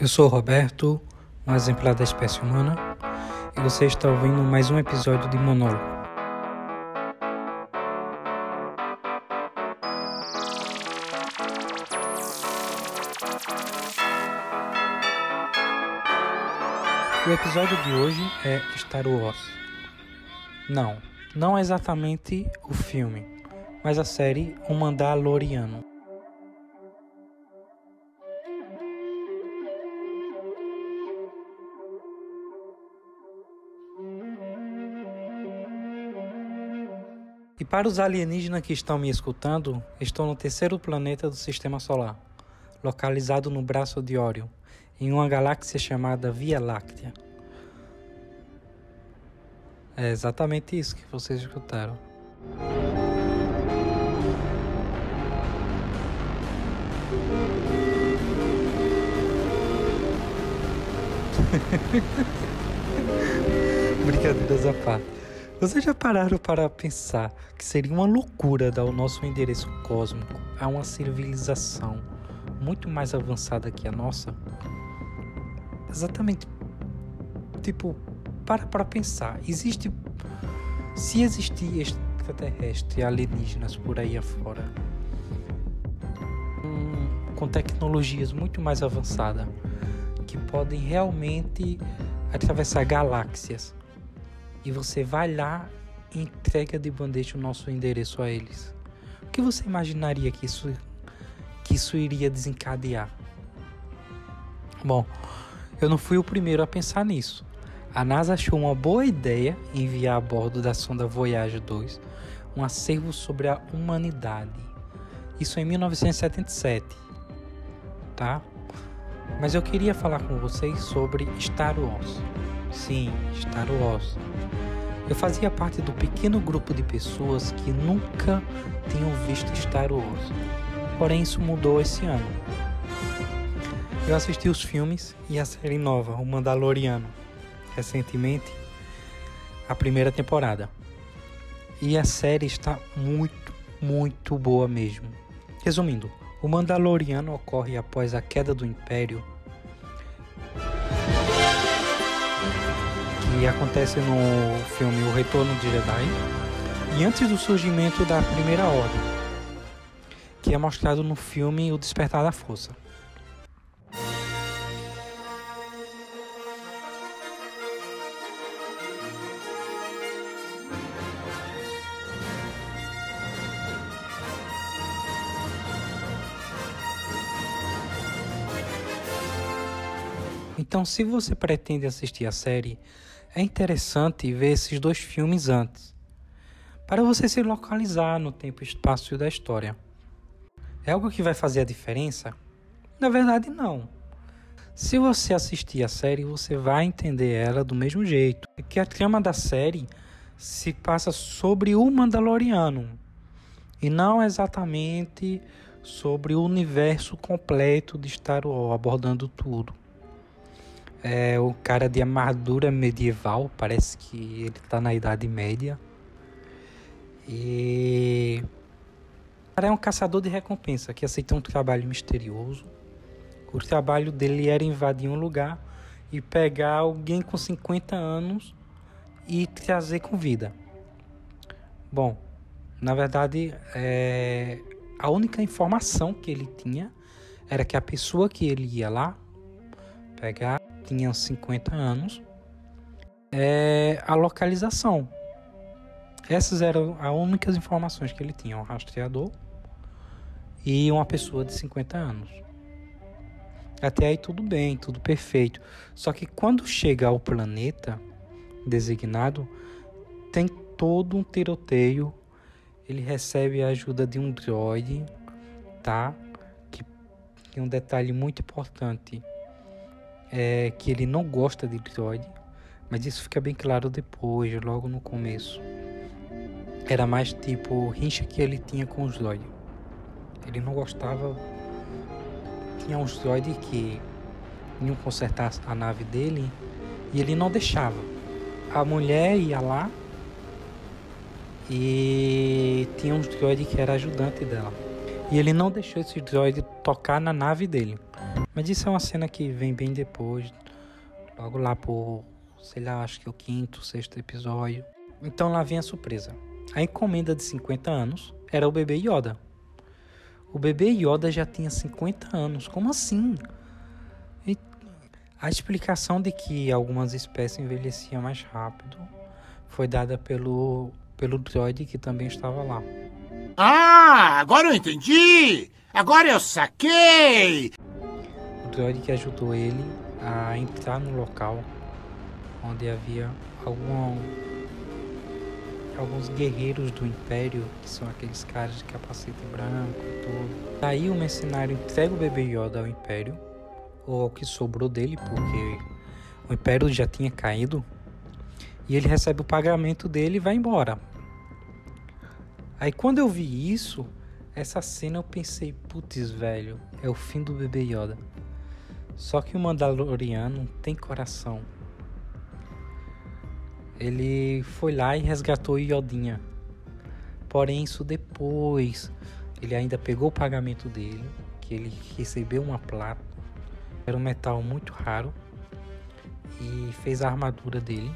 Eu sou Roberto, um exemplar da espécie humana, e você está ouvindo mais um episódio de Monólogo. O episódio de hoje é Star Wars. Não, não exatamente o filme, mas a série O Mandaloriano. E para os alienígenas que estão me escutando, estou no terceiro planeta do Sistema Solar, localizado no braço de Órion, em uma galáxia chamada Via Láctea. É exatamente isso que vocês escutaram. Brincadeiras à parte. Vocês já pararam para pensar que seria uma loucura dar o nosso endereço cósmico a uma civilização muito mais avançada que a nossa? Exatamente. Tipo, para para pensar. Existe. Se existir extraterrestre alienígenas por aí afora, hum, com tecnologias muito mais avançadas, que podem realmente atravessar galáxias e você vai lá e entrega de bandeja o nosso endereço a eles. O que você imaginaria que isso, que isso iria desencadear? Bom, eu não fui o primeiro a pensar nisso. A NASA achou uma boa ideia enviar a bordo da sonda Voyager 2 um acervo sobre a humanidade. Isso em 1977, tá? Mas eu queria falar com vocês sobre Star Wars. Sim, Star Wars. Eu fazia parte do pequeno grupo de pessoas que nunca tinham visto Star Wars. Porém, isso mudou esse ano. Eu assisti os filmes e a série nova, O Mandaloriano, recentemente, a primeira temporada. E a série está muito, muito boa mesmo. Resumindo, O Mandaloriano ocorre após a queda do Império acontece no filme O Retorno de Jedi e antes do surgimento da Primeira Ordem, que é mostrado no filme O Despertar da Força. Então, se você pretende assistir a série, é interessante ver esses dois filmes antes, para você se localizar no tempo e espaço da história. É algo que vai fazer a diferença? Na verdade, não. Se você assistir a série, você vai entender ela do mesmo jeito. É que a trama da série se passa sobre o Mandaloriano e não exatamente sobre o universo completo de Star Wars, abordando tudo. É o cara de armadura medieval, parece que ele tá na Idade Média. E. O cara é um caçador de recompensa que aceita um trabalho misterioso. O trabalho dele era invadir um lugar e pegar alguém com 50 anos e trazer com vida. Bom, na verdade, é... a única informação que ele tinha era que a pessoa que ele ia lá pegar tinha 50 anos, é a localização. Essas eram as únicas informações que ele tinha, um rastreador e uma pessoa de 50 anos. Até aí tudo bem, tudo perfeito. Só que quando chega ao planeta designado, tem todo um tiroteio. Ele recebe a ajuda de um droid, tá? Que tem um detalhe muito importante é que ele não gosta de droid, mas isso fica bem claro depois, logo no começo. Era mais tipo rincha que ele tinha com os droids. Ele não gostava. Tinha uns droids que iam consertar a nave dele e ele não deixava. A mulher ia lá e tinha uns droids que era ajudante dela. E ele não deixou esse droid tocar na nave dele. Mas isso é uma cena que vem bem depois, logo lá por, sei lá, acho que o quinto, sexto episódio. Então lá vem a surpresa. A encomenda de 50 anos era o bebê Yoda. O bebê Yoda já tinha 50 anos. Como assim? E a explicação de que algumas espécies envelheciam mais rápido foi dada pelo, pelo droid que também estava lá. Ah, agora eu entendi! Agora eu saquei! Droid que ajudou ele a entrar no local onde havia algum, alguns guerreiros do Império, que são aqueles caras de capacete branco e tudo. Daí o mercenário entrega o bebê Yoda ao Império, ou ao que sobrou dele, porque o Império já tinha caído. E ele recebe o pagamento dele e vai embora. Aí quando eu vi isso, essa cena eu pensei, putz, velho, é o fim do bebê Yoda. Só que o Mandaloriano tem coração. Ele foi lá e resgatou Yodinha. Porém, isso depois, ele ainda pegou o pagamento dele, que ele recebeu uma plata. Era um metal muito raro e fez a armadura dele.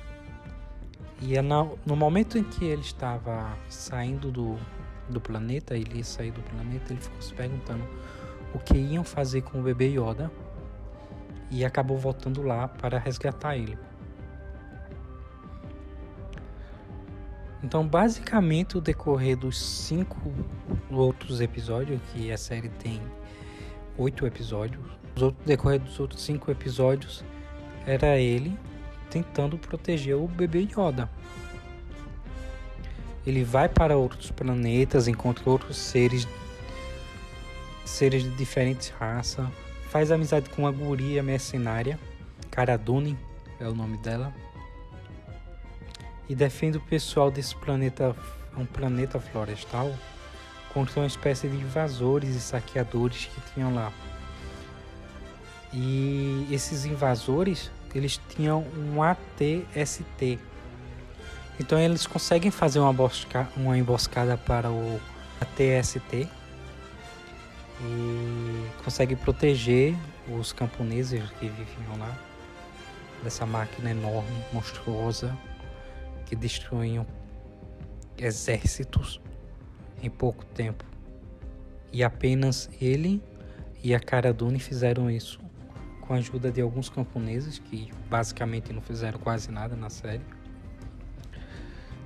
E é no momento em que ele estava saindo do, do planeta, ele ia sair do planeta, ele ficou se perguntando o que iam fazer com o bebê Yoda e acabou voltando lá para resgatar ele. Então, basicamente, o decorrer dos cinco outros episódios, que a série tem oito episódios, o decorrer dos outros cinco episódios era ele tentando proteger o bebê Yoda. Ele vai para outros planetas, encontra outros seres, seres de diferentes raças, faz amizade com uma guria mercenária, Cara Dune é o nome dela, e defende o pessoal desse planeta, um planeta florestal, contra uma espécie de invasores e saqueadores que tinham lá. E esses invasores eles tinham um ATST. Então eles conseguem fazer uma, uma emboscada para o ATST e conseguem proteger os camponeses que viviam lá dessa máquina enorme, monstruosa, que destruíam exércitos em pouco tempo. E apenas ele e a Cara Dune fizeram isso com a ajuda de alguns camponeses que basicamente não fizeram quase nada na série.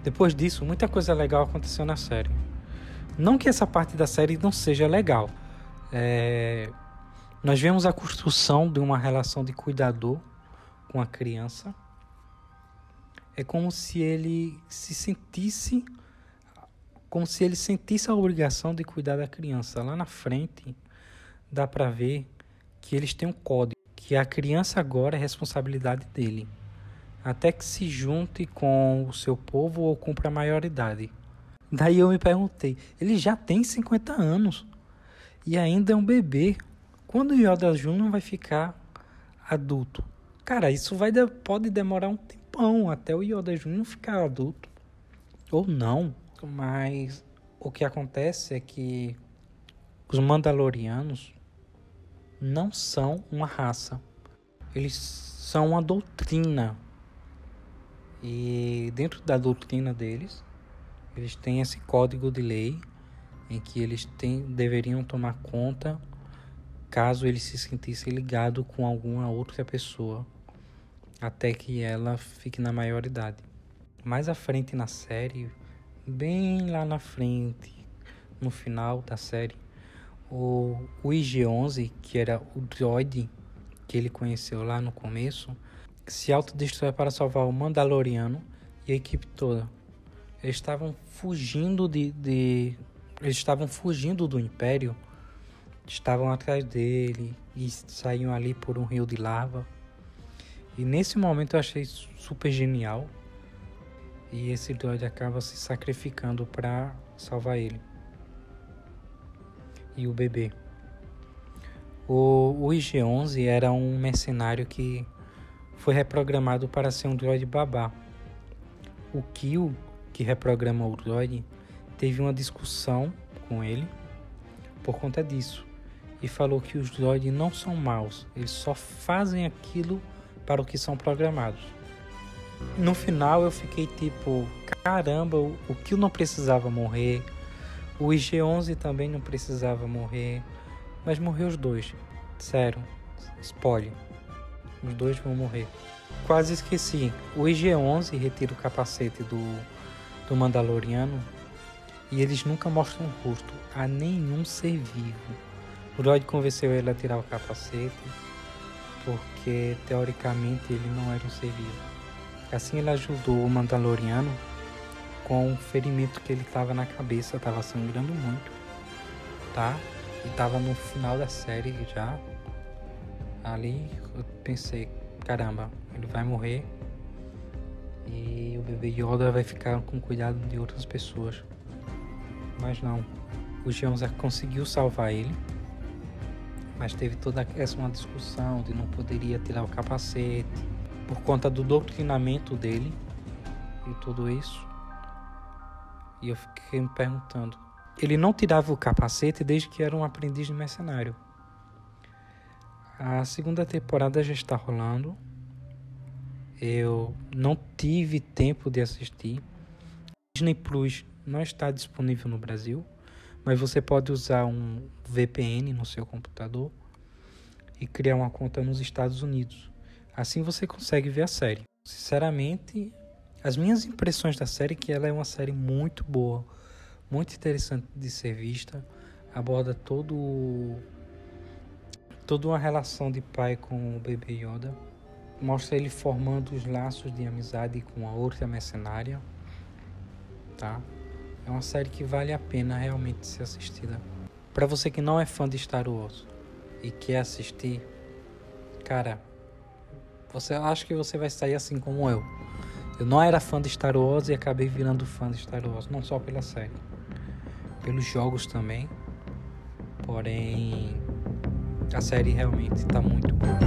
Depois disso, muita coisa legal aconteceu na série. Não que essa parte da série não seja legal. É... Nós vemos a construção de uma relação de cuidador com a criança. É como se ele se sentisse como se ele sentisse a obrigação de cuidar da criança. Lá na frente dá para ver que eles têm um código que a criança agora é responsabilidade dele, até que se junte com o seu povo ou cumpra a maioridade. Daí eu me perguntei, ele já tem 50 anos e ainda é um bebê. Quando o Yoda Jr. vai ficar adulto? Cara, isso vai pode demorar um tempão até o Yoda Jr. ficar adulto. Ou não, mas o que acontece é que os Mandalorianos não são uma raça. Eles são uma doutrina. E dentro da doutrina deles, eles têm esse código de lei em que eles têm, deveriam tomar conta caso eles se sentissem ligado com alguma outra pessoa até que ela fique na maioridade. Mais à frente na série, bem lá na frente, no final da série, o, o IG-11, que era o droid que ele conheceu lá no começo, se autodestrói para salvar o Mandaloriano e a equipe toda. Eles estavam fugindo de, de eles estavam fugindo do Império, estavam atrás dele e saíam ali por um rio de lava. E nesse momento eu achei super genial. E esse droid acaba se sacrificando para salvar ele e o bebê. O, o IG-11 era um mercenário que foi reprogramado para ser um droid babá. O Kill, que reprogramou o droid, teve uma discussão com ele por conta disso. e falou que os droids não são maus, eles só fazem aquilo para o que são programados. No final eu fiquei tipo, caramba, o, Kill não precisava morrer, o IG-11 também não precisava morrer, mas morreu os dois. Sério, spoiler. Os dois vão morrer. Quase esqueci. O IG-11 retira o capacete do, do Mandaloriano e eles nunca mostram o rosto a nenhum ser vivo. O droid convenceu ele a tirar o capacete porque teoricamente ele não era um ser vivo. Assim ele ajudou o Mandaloriano com o ferimento que ele estava na cabeça, estava sangrando muito, tá? E estava no final da série já. Ali eu pensei, caramba, ele vai morrer e o bebê Yoda vai ficar com cuidado de outras pessoas. Mas não, o Geonza conseguiu salvar ele, mas teve toda essa uma discussão de não poderia tirar o capacete por conta do doutrinamento dele e tudo isso. E eu fiquei me perguntando, ele não tirava o capacete desde que era um aprendiz de mercenário. A segunda temporada já está rolando. Eu não tive tempo de assistir. Disney Plus não está disponível no Brasil, mas você pode usar um VPN no seu computador e criar uma conta nos Estados Unidos. Assim você consegue ver a série. Sinceramente, as minhas impressões da série é que ela é uma série muito boa, muito interessante de ser vista, aborda todo toda uma relação de pai com o bebê Yoda. Mostra ele formando os laços de amizade com a outra mercenária. Tá? É uma série que vale a pena realmente ser assistida. Para você que não é fã de Star Wars e quer assistir, cara, você acha que você vai sair assim como eu. Eu não era fã de Star Wars e acabei virando fã de Star Wars, não só pela série, pelos jogos também. Porém, a série realmente está muito boa.